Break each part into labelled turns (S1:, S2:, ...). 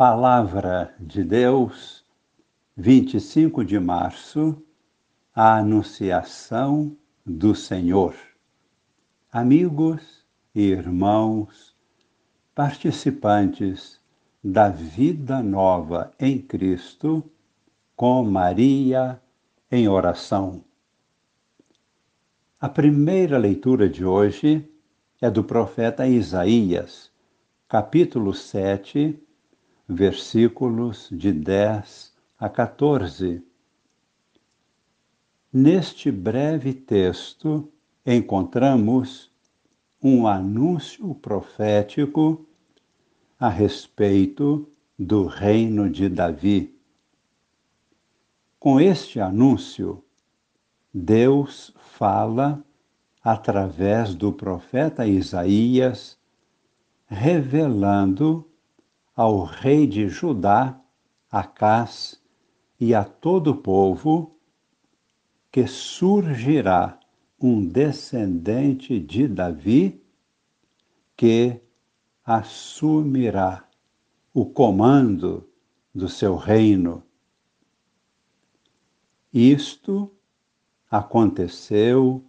S1: Palavra de Deus, 25 de março, a Anunciação do Senhor. Amigos e irmãos, participantes da vida nova em Cristo, com Maria em oração. A primeira leitura de hoje é do profeta Isaías, capítulo 7, versículos de 10 a 14. Neste breve texto encontramos um anúncio profético a respeito do reino de Davi. Com este anúncio, Deus fala através do profeta Isaías, revelando ao rei de Judá, Acás, e a todo o povo, que surgirá um descendente de Davi que assumirá o comando do seu reino. Isto aconteceu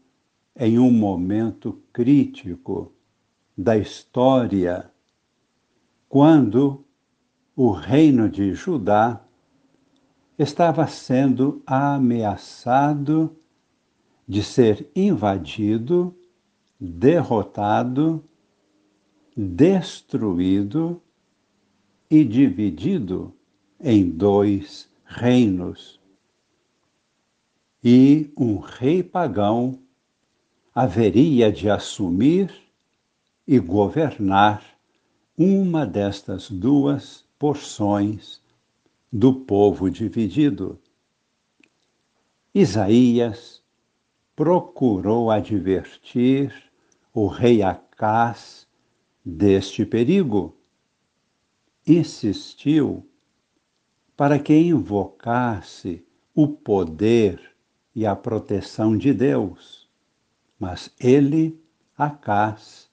S1: em um momento crítico da história quando o reino de Judá estava sendo ameaçado de ser invadido, derrotado, destruído e dividido em dois reinos. E um rei pagão haveria de assumir e governar uma destas duas porções do povo dividido. Isaías procurou advertir o rei Acás deste perigo. Insistiu para que invocasse o poder e a proteção de Deus. Mas ele, Acás,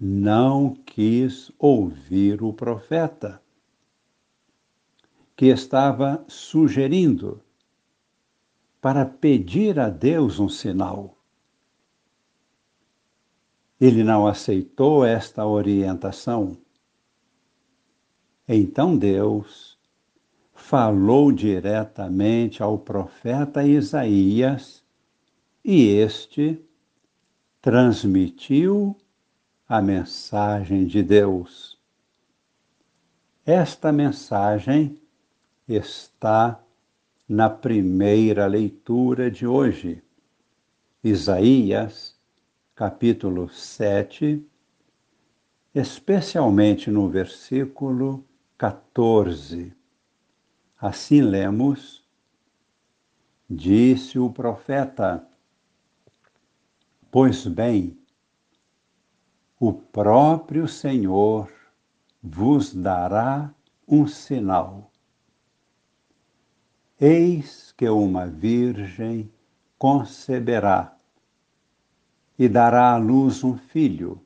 S1: não quis ouvir o profeta, que estava sugerindo para pedir a Deus um sinal. Ele não aceitou esta orientação. Então Deus falou diretamente ao profeta Isaías e este transmitiu a mensagem de Deus. Esta mensagem está na primeira leitura de hoje, Isaías, capítulo 7, especialmente no versículo 14. Assim lemos: Disse o profeta: Pois bem, o próprio Senhor vos dará um sinal. Eis que uma virgem conceberá e dará à luz um filho,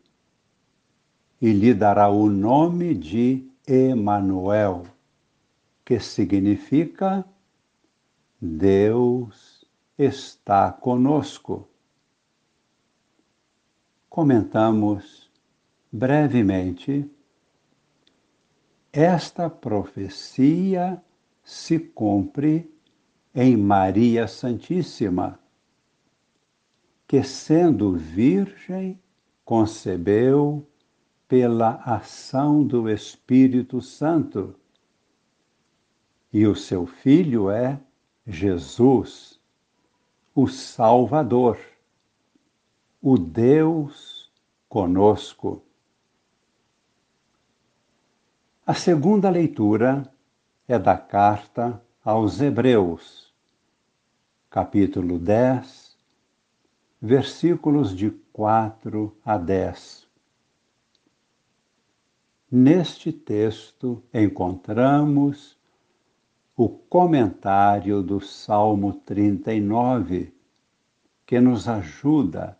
S1: e lhe dará o nome de Emanuel, que significa Deus está conosco. Comentamos brevemente, esta profecia se cumpre em Maria Santíssima, que, sendo virgem, concebeu pela ação do Espírito Santo. E o seu filho é Jesus, o Salvador, o Deus conosco. A segunda leitura é da carta aos Hebreus, capítulo 10, versículos de 4 a 10. Neste texto encontramos o comentário do Salmo 39, que nos ajuda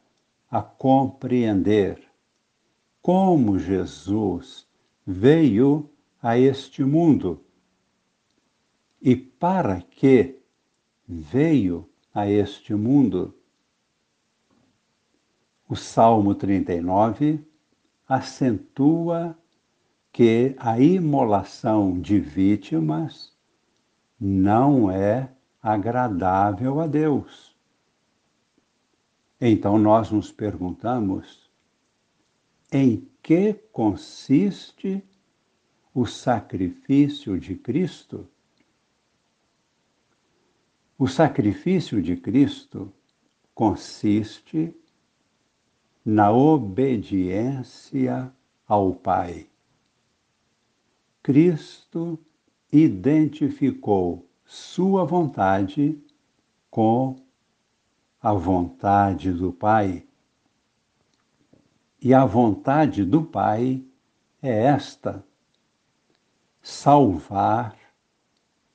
S1: a compreender como Jesus veio a este mundo e para que veio a este mundo. O Salmo 39 acentua que a imolação de vítimas não é agradável a Deus. Então nós nos perguntamos em que consiste o sacrifício de Cristo? O sacrifício de Cristo consiste na obediência ao Pai. Cristo identificou sua vontade com a vontade do Pai. E a vontade do Pai é esta: salvar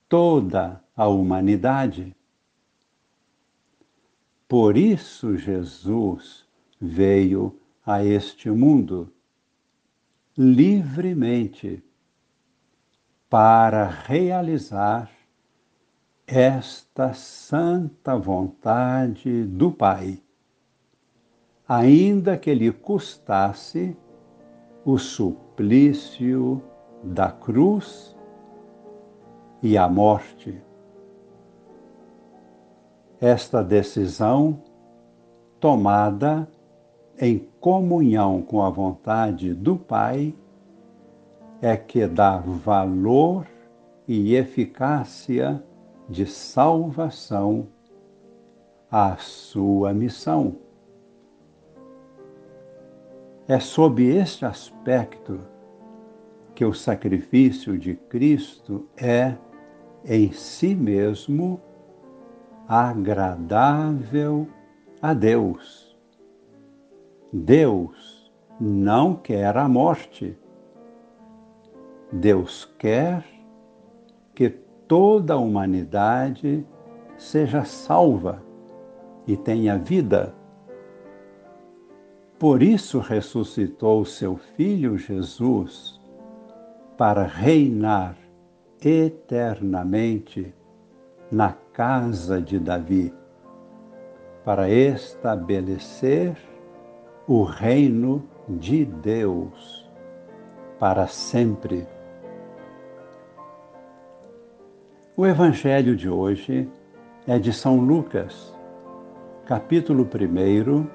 S1: toda a humanidade. Por isso Jesus veio a este mundo livremente para realizar esta santa vontade do Pai, ainda que lhe custasse o suplício da cruz e a morte. Esta decisão, tomada em comunhão com a vontade do Pai, é que dá valor e eficácia de salvação à sua missão. É sob este aspecto que o sacrifício de Cristo é, em si mesmo, agradável a Deus. Deus não quer a morte. Deus quer que toda a humanidade seja salva e tenha vida. Por isso ressuscitou seu Filho Jesus para reinar eternamente na casa de Davi, para estabelecer o reino de Deus para sempre. O Evangelho de hoje é de São Lucas, capítulo 1,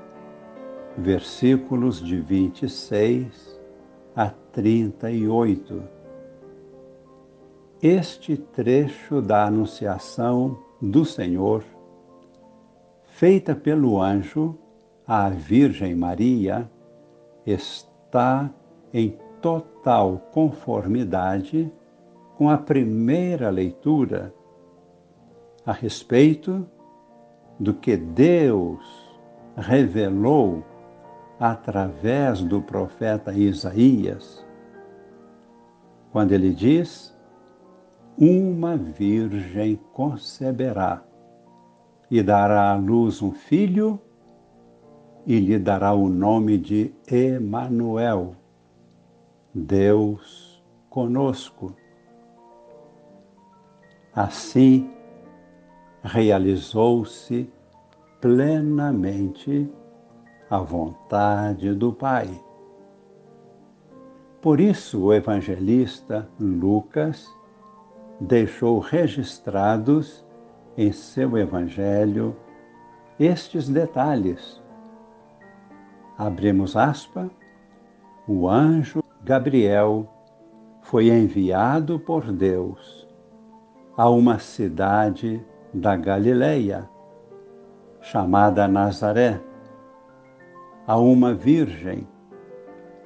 S1: versículos de 26 a 38 este trecho da Anunciação do Senhor, feita pelo anjo à Virgem Maria, está em total conformidade com a primeira leitura a respeito do que Deus revelou através do profeta Isaías, quando ele diz uma virgem conceberá e dará à luz um filho e lhe dará o nome de Emanuel, Deus conosco. Assim realizou-se plenamente a vontade do Pai. Por isso o evangelista Lucas deixou registrados em seu Evangelho estes detalhes. Abrimos aspa, o anjo Gabriel foi enviado por Deus a uma cidade da Galileia, chamada Nazaré, a uma virgem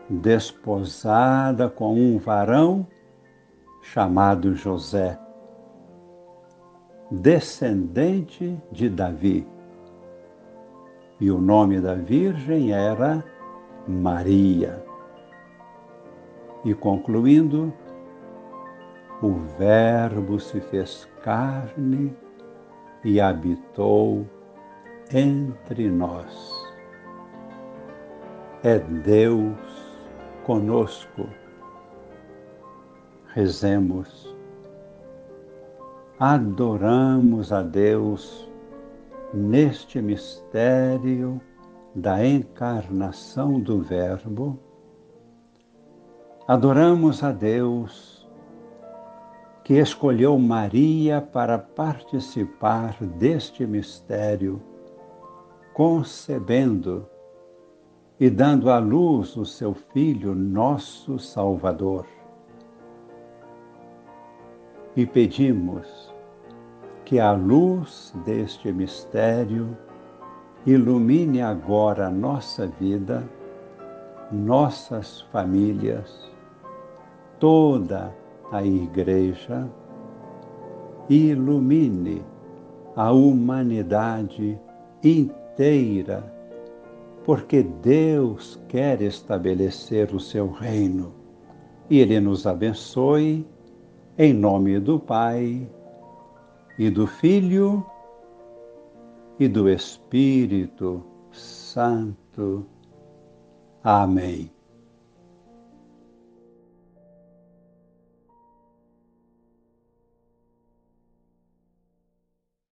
S1: desposada com um varão chamado José, descendente de Davi. E o nome da Virgem era Maria. E concluindo, o Verbo se fez carne e habitou entre nós. É Deus conosco Rezemos. Adoramos a Deus neste mistério da encarnação do Verbo. Adoramos a Deus que escolheu Maria para participar deste mistério, concebendo e dando à luz o seu Filho, nosso Salvador. E pedimos que a luz deste mistério ilumine agora a nossa vida, nossas famílias, toda a Igreja, e ilumine a humanidade inteira porque Deus quer estabelecer o seu reino. E Ele nos abençoe, em nome do Pai, e do Filho, e do Espírito Santo. Amém.